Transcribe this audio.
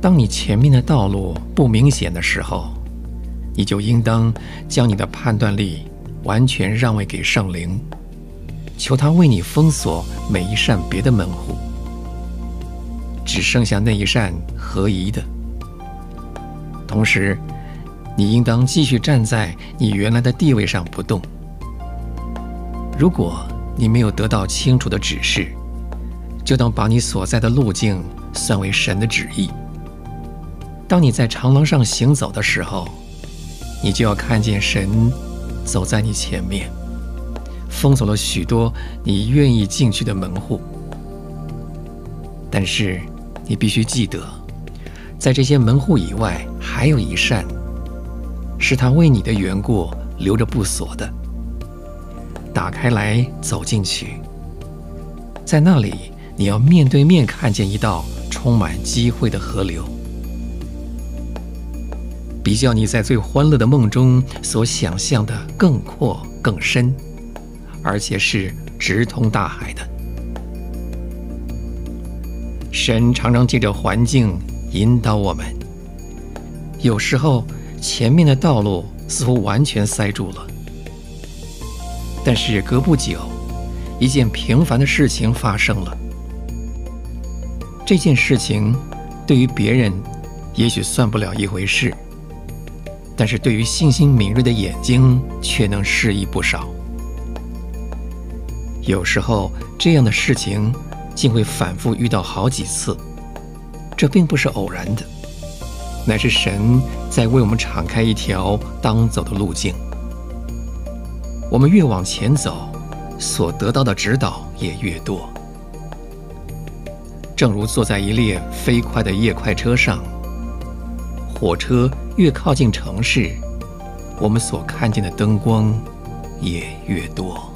当你前面的道路不明显的时候，你就应当将你的判断力完全让位给圣灵，求他为你封锁每一扇别的门户，只剩下那一扇合宜的。同时，你应当继续站在你原来的地位上不动。如果你没有得到清楚的指示，就当把你所在的路径算为神的旨意。当你在长廊上行走的时候，你就要看见神走在你前面，封锁了许多你愿意进去的门户。但是你必须记得，在这些门户以外，还有一扇，是他为你的缘故留着不锁的。打开来，走进去，在那里，你要面对面看见一道充满机会的河流，比较你在最欢乐的梦中所想象的更阔更深，而且是直通大海的。神常常借着环境引导我们，有时候前面的道路似乎完全塞住了。但是隔不久，一件平凡的事情发生了。这件事情对于别人也许算不了一回事，但是对于信心敏锐的眼睛却能示意不少。有时候这样的事情竟会反复遇到好几次，这并不是偶然的，乃是神在为我们敞开一条当走的路径。我们越往前走，所得到的指导也越多。正如坐在一列飞快的夜快车上，火车越靠近城市，我们所看见的灯光也越多。